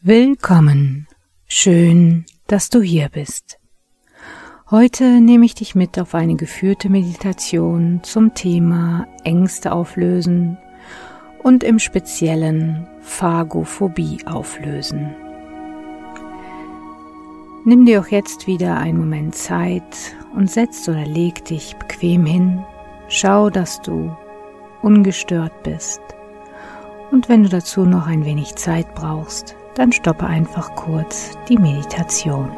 Willkommen. Schön, dass du hier bist. Heute nehme ich dich mit auf eine geführte Meditation zum Thema Ängste auflösen und im Speziellen Phagophobie auflösen. Nimm dir auch jetzt wieder einen Moment Zeit und setz oder leg dich bequem hin. Schau, dass du ungestört bist. Und wenn du dazu noch ein wenig Zeit brauchst, dann stoppe einfach kurz die Meditation.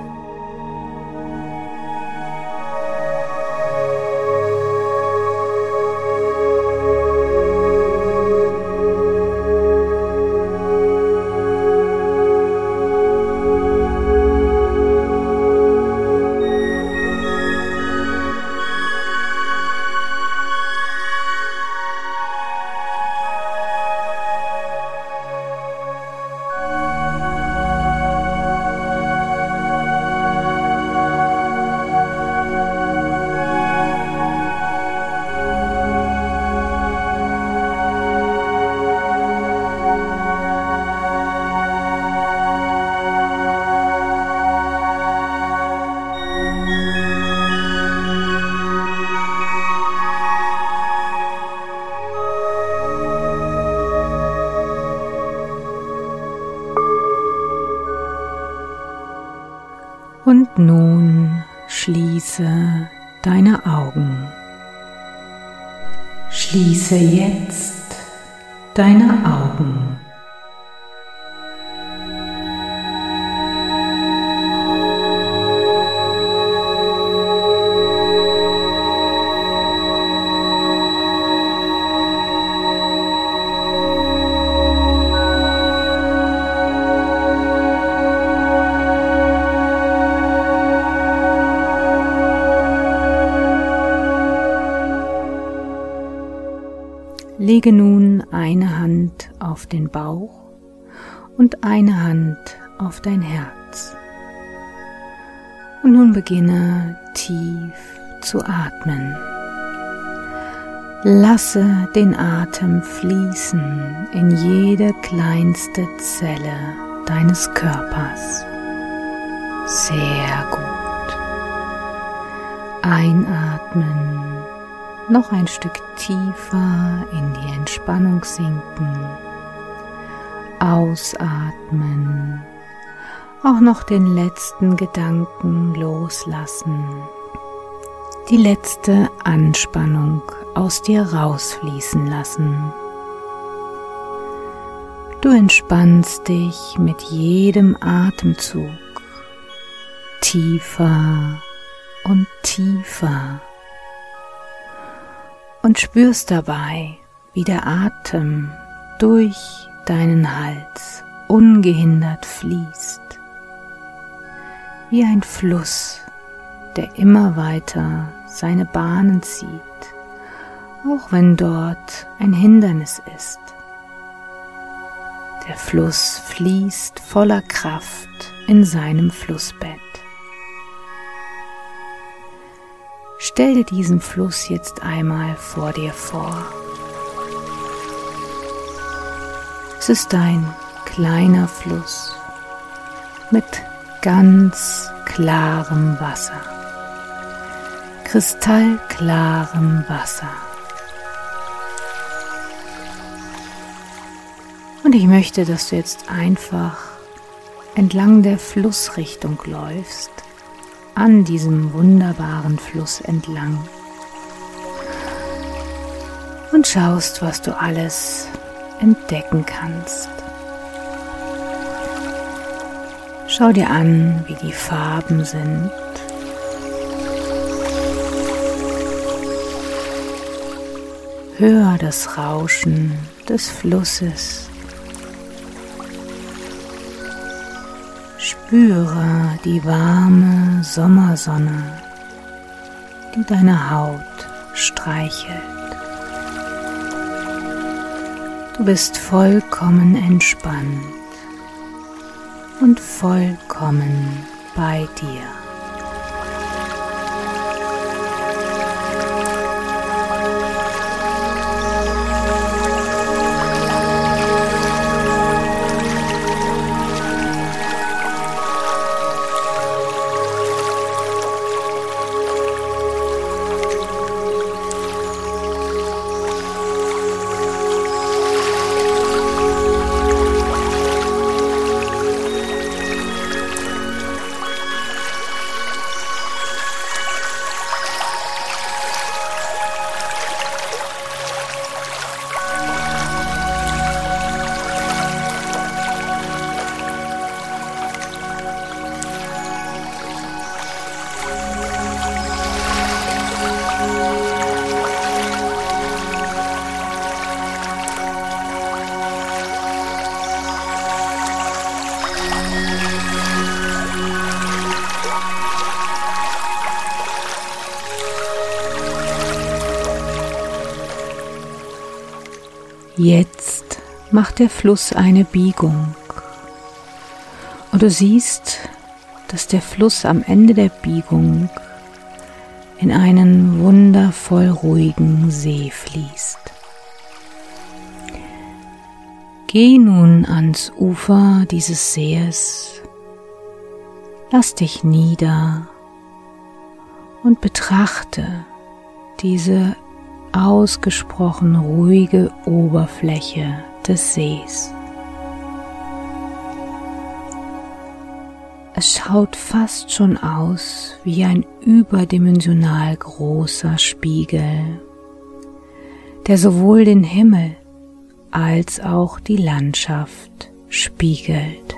Nun schließe deine Augen. Schließe jetzt deine Augen. Lege nun eine Hand auf den Bauch und eine Hand auf dein Herz. Und nun beginne tief zu atmen. Lasse den Atem fließen in jede kleinste Zelle deines Körpers. Sehr gut. Einatmen noch ein Stück tiefer in die Entspannung sinken. Ausatmen. Auch noch den letzten Gedanken loslassen. Die letzte Anspannung aus dir rausfließen lassen. Du entspannst dich mit jedem Atemzug tiefer und tiefer und spürst dabei, wie der Atem durch deinen Hals ungehindert fließt, wie ein Fluss, der immer weiter seine Bahnen zieht, auch wenn dort ein Hindernis ist. Der Fluss fließt voller Kraft in seinem Flussbett. Stell dir diesen Fluss jetzt einmal vor dir vor. Es ist ein kleiner Fluss mit ganz klarem Wasser, kristallklarem Wasser. Und ich möchte, dass du jetzt einfach entlang der Flussrichtung läufst an diesem wunderbaren Fluss entlang und schaust, was du alles entdecken kannst. Schau dir an, wie die Farben sind. Hör das Rauschen des Flusses. Spüre die warme Sommersonne, die deine Haut streichelt. Du bist vollkommen entspannt und vollkommen bei dir. Macht der Fluss eine Biegung. Und du siehst, dass der Fluss am Ende der Biegung in einen wundervoll ruhigen See fließt. Geh nun ans Ufer dieses Sees, lass dich nieder und betrachte diese ausgesprochen ruhige Oberfläche des Sees. Es schaut fast schon aus wie ein überdimensional großer Spiegel, der sowohl den Himmel als auch die Landschaft spiegelt.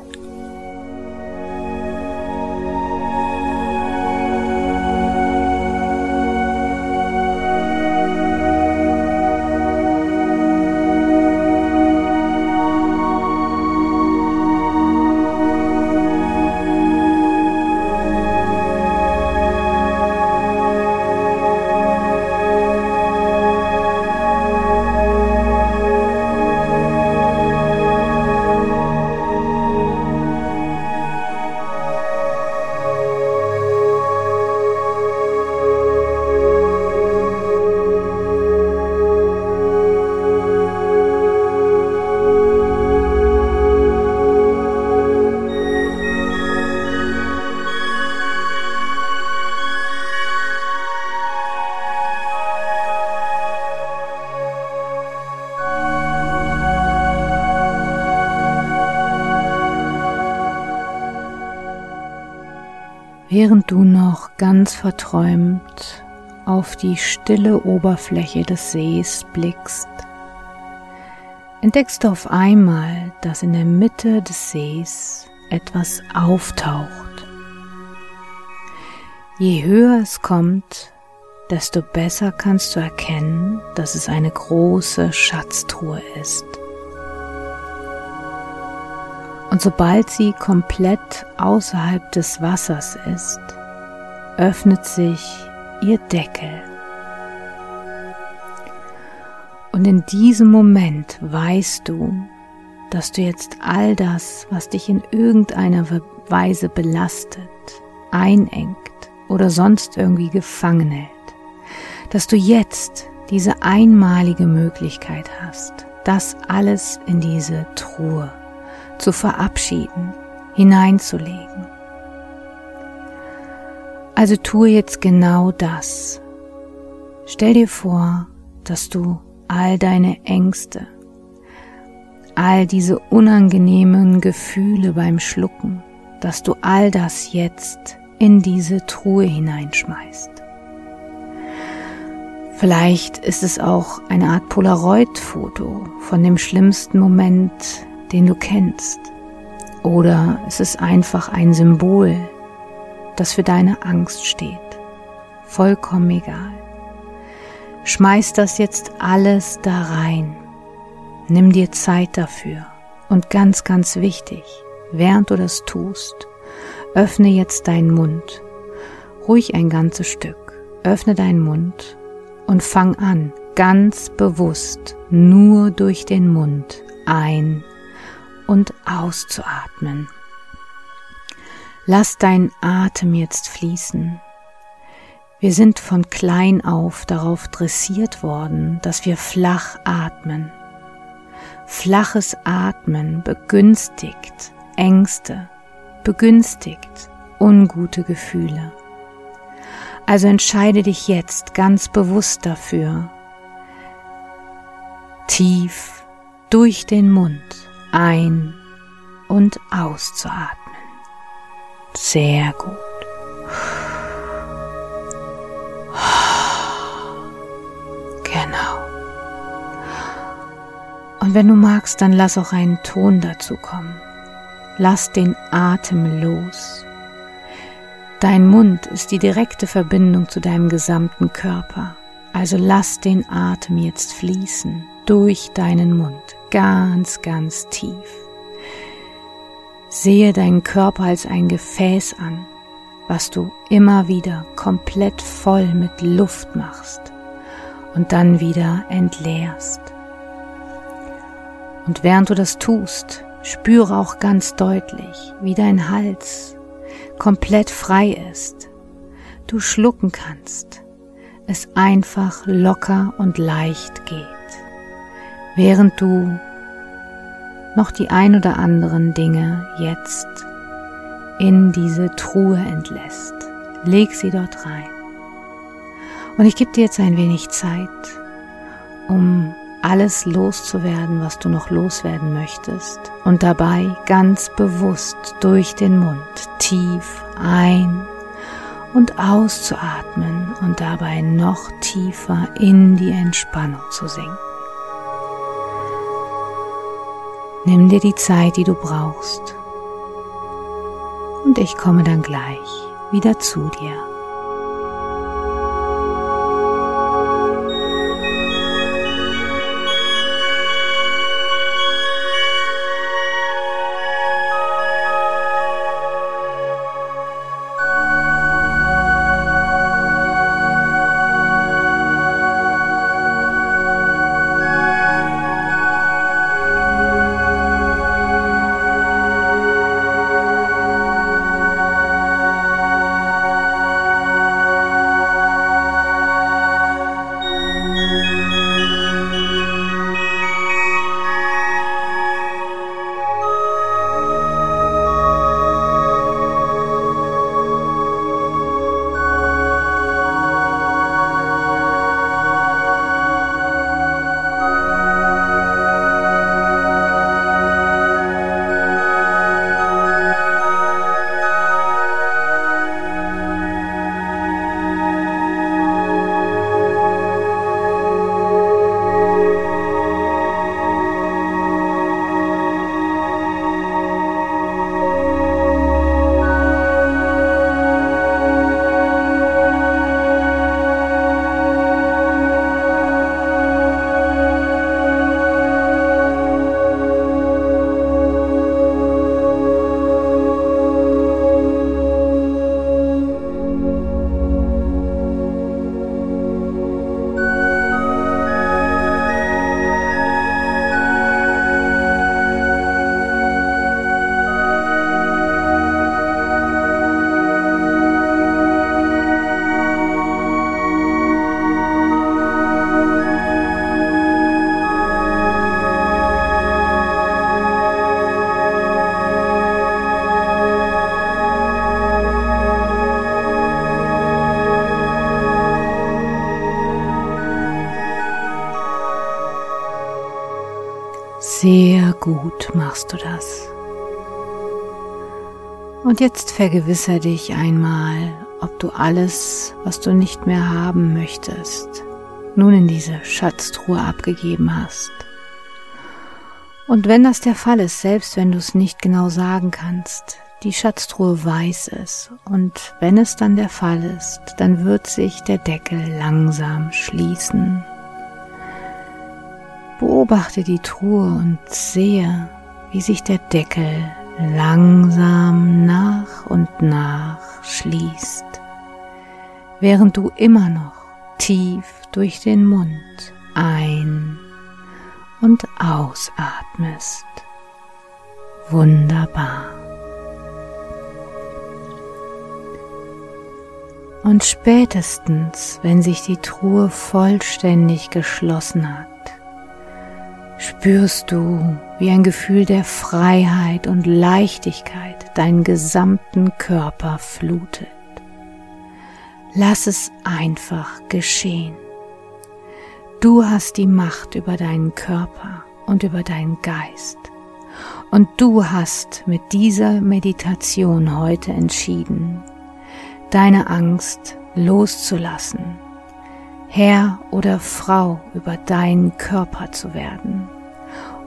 Während du noch ganz verträumt auf die stille Oberfläche des Sees blickst, entdeckst du auf einmal, dass in der Mitte des Sees etwas auftaucht. Je höher es kommt, desto besser kannst du erkennen, dass es eine große Schatztruhe ist. Und sobald sie komplett außerhalb des Wassers ist, öffnet sich ihr Deckel. Und in diesem Moment weißt du, dass du jetzt all das, was dich in irgendeiner Weise belastet, einengt oder sonst irgendwie gefangen hält, dass du jetzt diese einmalige Möglichkeit hast, das alles in diese Truhe zu verabschieden, hineinzulegen. Also tue jetzt genau das. Stell dir vor, dass du all deine Ängste, all diese unangenehmen Gefühle beim Schlucken, dass du all das jetzt in diese Truhe hineinschmeißt. Vielleicht ist es auch eine Art Polaroid-Foto von dem schlimmsten Moment den du kennst. Oder es ist einfach ein Symbol, das für deine Angst steht. Vollkommen egal. Schmeiß das jetzt alles da rein. Nimm dir Zeit dafür. Und ganz, ganz wichtig, während du das tust, öffne jetzt deinen Mund. Ruhig ein ganzes Stück. Öffne deinen Mund und fang an, ganz bewusst nur durch den Mund ein und auszuatmen. Lass deinen Atem jetzt fließen. Wir sind von klein auf darauf dressiert worden, dass wir flach atmen. Flaches Atmen begünstigt Ängste, begünstigt ungute Gefühle. Also entscheide dich jetzt ganz bewusst dafür, tief durch den Mund ein- und auszuatmen. Sehr gut. Genau. Und wenn du magst, dann lass auch einen Ton dazu kommen. Lass den Atem los. Dein Mund ist die direkte Verbindung zu deinem gesamten Körper. Also lass den Atem jetzt fließen durch deinen Mund ganz, ganz tief. Sehe deinen Körper als ein Gefäß an, was du immer wieder komplett voll mit Luft machst und dann wieder entleerst. Und während du das tust, spüre auch ganz deutlich, wie dein Hals komplett frei ist. Du schlucken kannst, es einfach locker und leicht geht, während du noch die ein oder anderen Dinge jetzt in diese Truhe entlässt. Leg sie dort rein. Und ich gebe dir jetzt ein wenig Zeit, um alles loszuwerden, was du noch loswerden möchtest. Und dabei ganz bewusst durch den Mund tief ein und auszuatmen und dabei noch tiefer in die Entspannung zu sinken. Nimm dir die Zeit, die du brauchst. Und ich komme dann gleich wieder zu dir. Sehr gut machst du das. Und jetzt vergewissere dich einmal, ob du alles, was du nicht mehr haben möchtest, nun in diese Schatztruhe abgegeben hast. Und wenn das der Fall ist, selbst wenn du es nicht genau sagen kannst, die Schatztruhe weiß es. Und wenn es dann der Fall ist, dann wird sich der Deckel langsam schließen Beobachte die Truhe und sehe, wie sich der Deckel langsam nach und nach schließt, während du immer noch tief durch den Mund ein und ausatmest. Wunderbar. Und spätestens, wenn sich die Truhe vollständig geschlossen hat, spürst du, wie ein Gefühl der Freiheit und Leichtigkeit deinen gesamten Körper flutet. Lass es einfach geschehen. Du hast die Macht über deinen Körper und über deinen Geist. Und du hast mit dieser Meditation heute entschieden, deine Angst loszulassen Herr oder Frau über deinen Körper zu werden.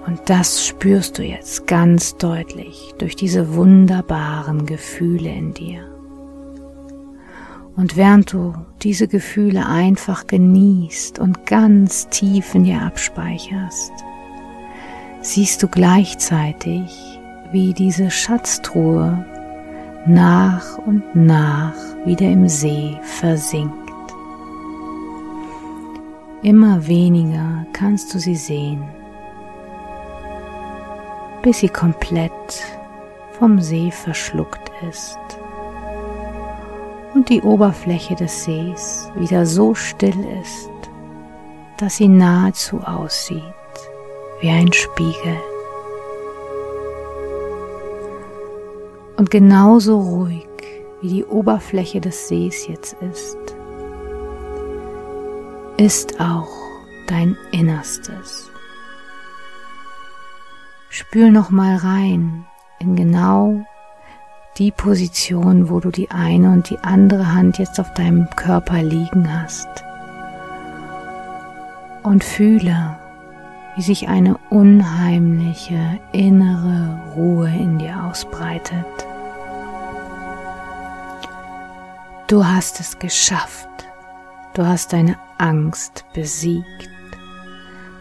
Und das spürst du jetzt ganz deutlich durch diese wunderbaren Gefühle in dir. Und während du diese Gefühle einfach genießt und ganz tief in dir abspeicherst, siehst du gleichzeitig, wie diese Schatztruhe nach und nach wieder im See versinkt. Immer weniger kannst du sie sehen. bis sie komplett vom See verschluckt ist und die Oberfläche des Sees wieder so still ist, dass sie nahezu aussieht wie ein Spiegel. Und genauso ruhig wie die Oberfläche des Sees jetzt ist, ist auch dein Innerstes. Spür noch mal rein in genau die Position, wo du die eine und die andere Hand jetzt auf deinem Körper liegen hast. Und fühle, wie sich eine unheimliche innere Ruhe in dir ausbreitet. Du hast es geschafft. Du hast deine Angst besiegt.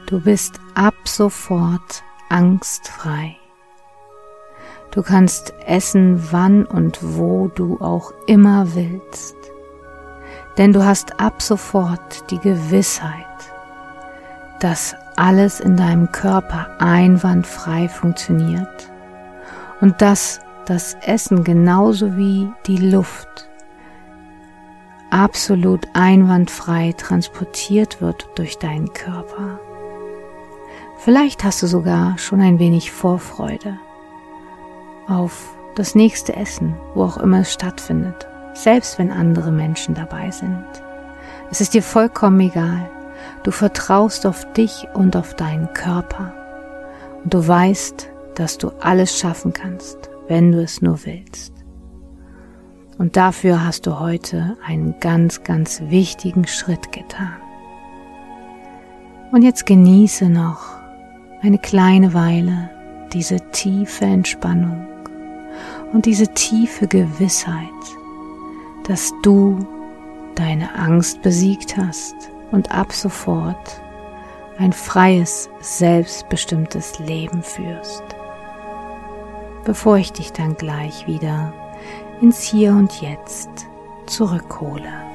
Du bist ab sofort angstfrei. Du kannst essen, wann und wo du auch immer willst. Denn du hast ab sofort die Gewissheit, dass alles in deinem Körper einwandfrei funktioniert und dass das Essen genauso wie die Luft absolut einwandfrei transportiert wird durch deinen Körper. Vielleicht hast du sogar schon ein wenig Vorfreude auf das nächste Essen, wo auch immer es stattfindet, selbst wenn andere Menschen dabei sind. Es ist dir vollkommen egal. Du vertraust auf dich und auf deinen Körper. Und du weißt, dass du alles schaffen kannst, wenn du es nur willst. Und dafür hast du heute einen ganz, ganz wichtigen Schritt getan. Und jetzt genieße noch eine kleine Weile diese tiefe Entspannung und diese tiefe Gewissheit, dass du deine Angst besiegt hast und ab sofort ein freies, selbstbestimmtes Leben führst. Bevor ich dich dann gleich wieder ins Hier und Jetzt zurückhole.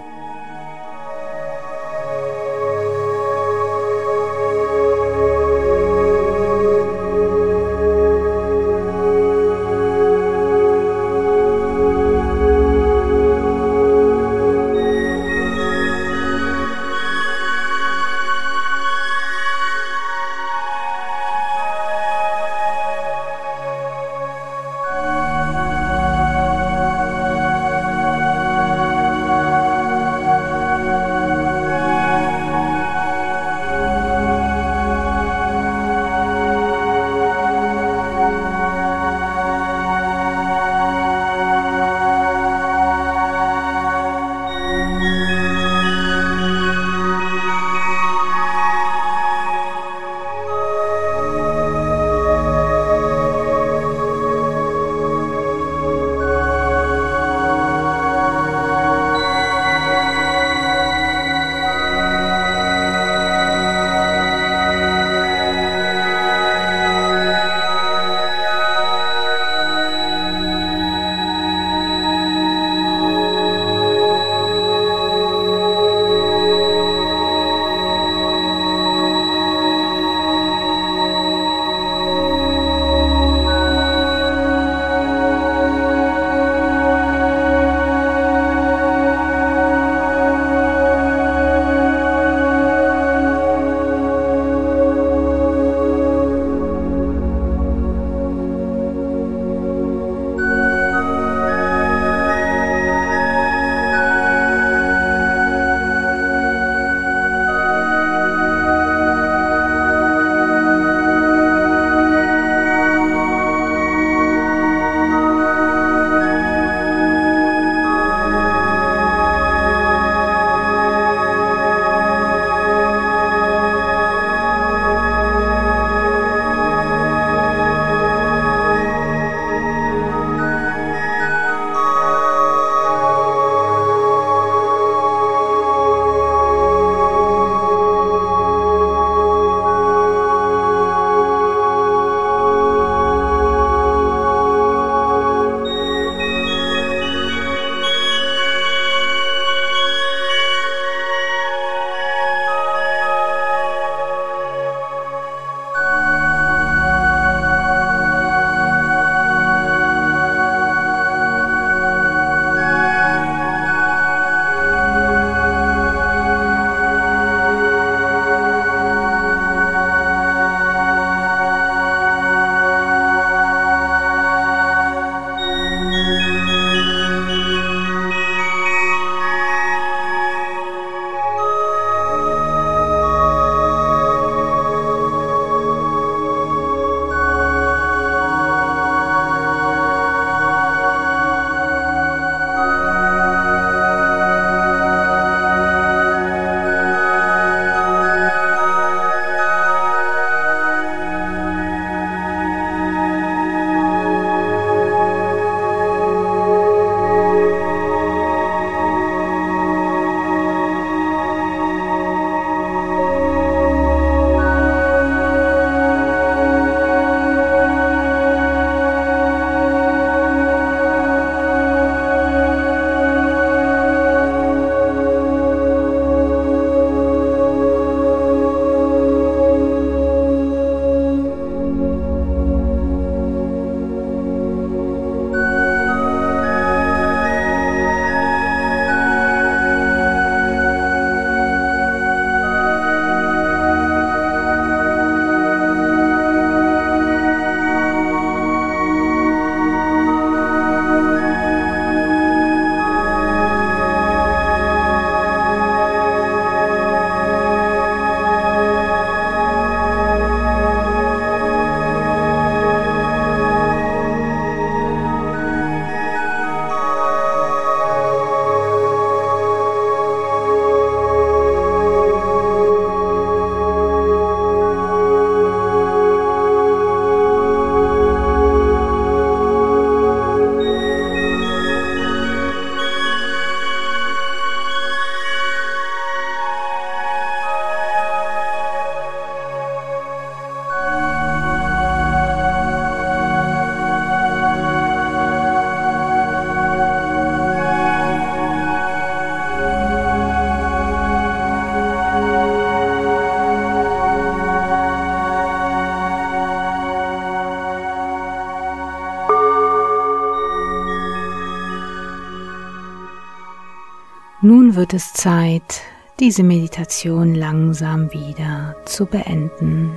Wird es Zeit, diese Meditation langsam wieder zu beenden.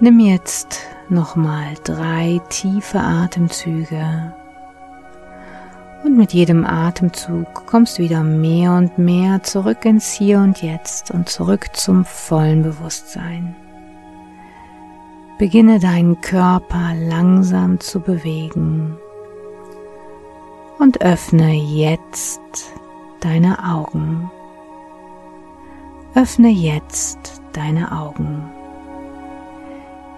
Nimm jetzt nochmal drei tiefe Atemzüge und mit jedem Atemzug kommst du wieder mehr und mehr zurück ins Hier und Jetzt und zurück zum vollen Bewusstsein. Beginne deinen Körper langsam zu bewegen und öffne jetzt deine Augen. Öffne jetzt deine Augen.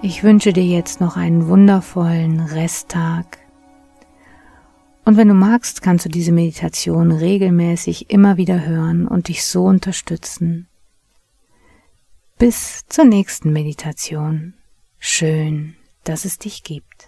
Ich wünsche dir jetzt noch einen wundervollen Resttag und wenn du magst, kannst du diese Meditation regelmäßig immer wieder hören und dich so unterstützen. Bis zur nächsten Meditation. Schön, dass es dich gibt.